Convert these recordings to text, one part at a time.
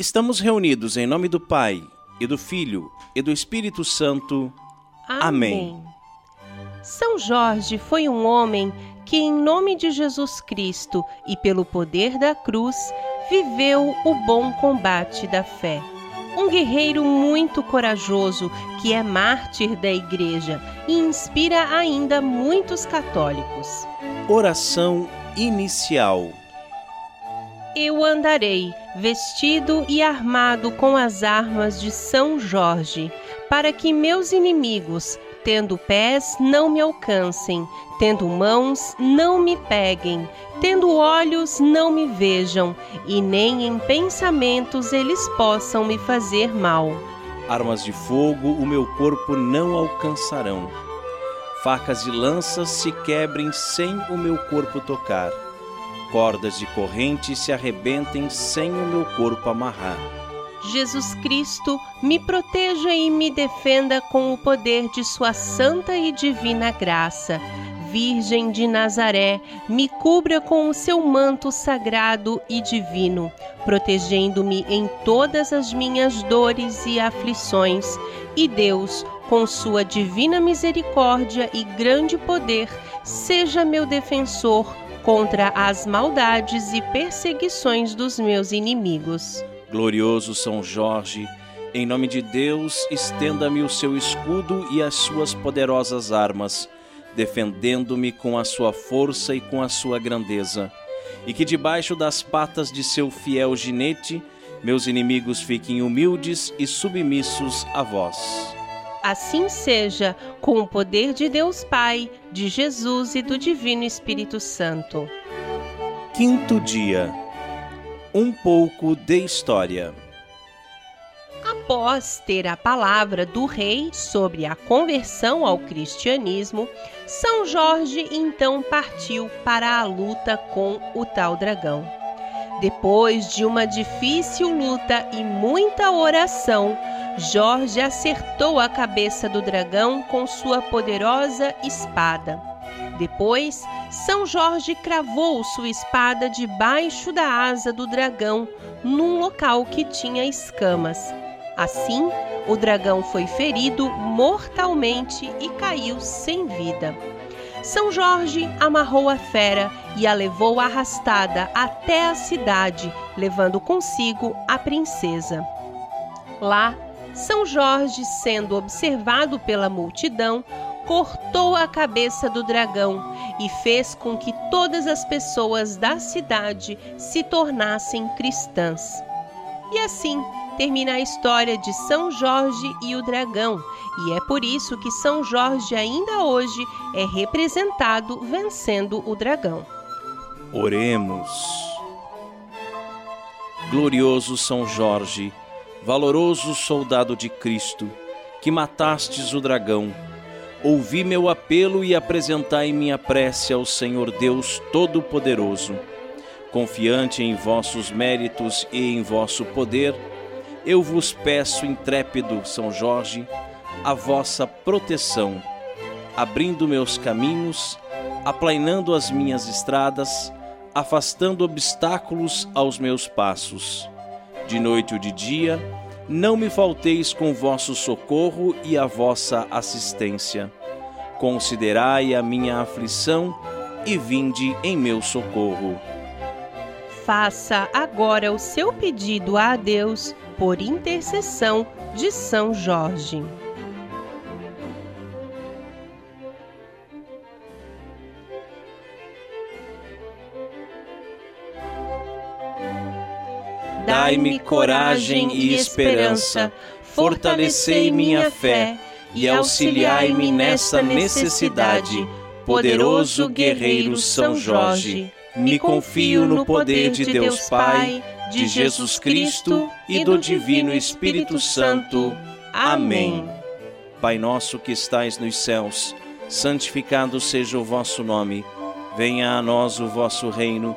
Estamos reunidos em nome do Pai, e do Filho, e do Espírito Santo. Amém. São Jorge foi um homem que, em nome de Jesus Cristo e pelo poder da cruz, viveu o bom combate da fé. Um guerreiro muito corajoso que é mártir da Igreja e inspira ainda muitos católicos. Oração inicial. Eu andarei vestido e armado com as armas de São Jorge, para que meus inimigos, tendo pés, não me alcancem, tendo mãos, não me peguem, tendo olhos, não me vejam, e nem em pensamentos eles possam me fazer mal. Armas de fogo o meu corpo não alcançarão. Facas e lanças se quebrem sem o meu corpo tocar cordas de corrente se arrebentem sem o meu corpo amarrar. Jesus Cristo, me proteja e me defenda com o poder de Sua santa e divina graça. Virgem de Nazaré, me cubra com o seu manto sagrado e divino, protegendo-me em todas as minhas dores e aflições. E Deus, com sua divina misericórdia e grande poder, seja meu defensor contra as maldades e perseguições dos meus inimigos. Glorioso São Jorge, em nome de Deus, estenda-me o seu escudo e as suas poderosas armas, defendendo-me com a sua força e com a sua grandeza. E que debaixo das patas de seu fiel ginete, meus inimigos fiquem humildes e submissos a vós. Assim seja, com o poder de Deus Pai, de Jesus e do Divino Espírito Santo. Quinto dia. Um pouco de história. Após ter a palavra do rei sobre a conversão ao cristianismo, São Jorge então partiu para a luta com o tal dragão. Depois de uma difícil luta e muita oração, Jorge acertou a cabeça do dragão com sua poderosa espada. Depois, São Jorge cravou sua espada debaixo da asa do dragão, num local que tinha escamas. Assim, o dragão foi ferido mortalmente e caiu sem vida. São Jorge amarrou a fera e a levou arrastada até a cidade, levando consigo a princesa. Lá, são Jorge, sendo observado pela multidão, cortou a cabeça do dragão e fez com que todas as pessoas da cidade se tornassem cristãs. E assim termina a história de São Jorge e o dragão, e é por isso que São Jorge ainda hoje é representado vencendo o dragão. Oremos. Glorioso São Jorge, valoroso soldado de Cristo, que matastes o dragão, ouvi meu apelo e apresentai minha prece ao Senhor Deus Todo-Poderoso. Confiante em vossos méritos e em vosso poder, eu vos peço, intrépido São Jorge, a vossa proteção, abrindo meus caminhos, aplainando as minhas estradas, afastando obstáculos aos meus passos de noite ou de dia, não me falteis com vosso socorro e a vossa assistência. Considerai a minha aflição e vinde em meu socorro. Faça agora o seu pedido a Deus por intercessão de São Jorge. Dai-me coragem e esperança, fortalecei minha fé e auxiliai-me nessa necessidade. Poderoso guerreiro São Jorge, me confio no poder de Deus Pai, de Jesus Cristo e do Divino Espírito Santo. Amém. Pai nosso que estais nos céus, santificado seja o vosso nome. Venha a nós o vosso reino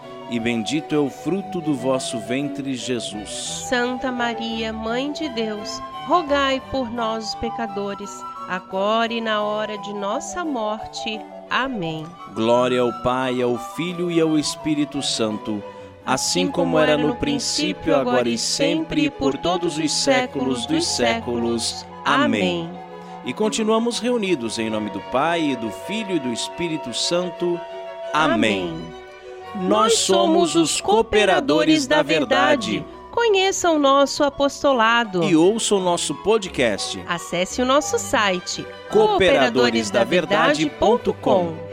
e bendito é o fruto do vosso ventre, Jesus. Santa Maria, Mãe de Deus, rogai por nós, pecadores, agora e na hora de nossa morte. Amém. Glória ao Pai, ao Filho e ao Espírito Santo, assim como era no princípio, agora e sempre, e por todos os séculos dos séculos. Amém. E continuamos reunidos em nome do Pai, e do Filho e do Espírito Santo. Amém. Nós somos os cooperadores da verdade. Conheça o nosso apostolado. E ouça o nosso podcast. Acesse o nosso site cooperadoresdaverdade.com.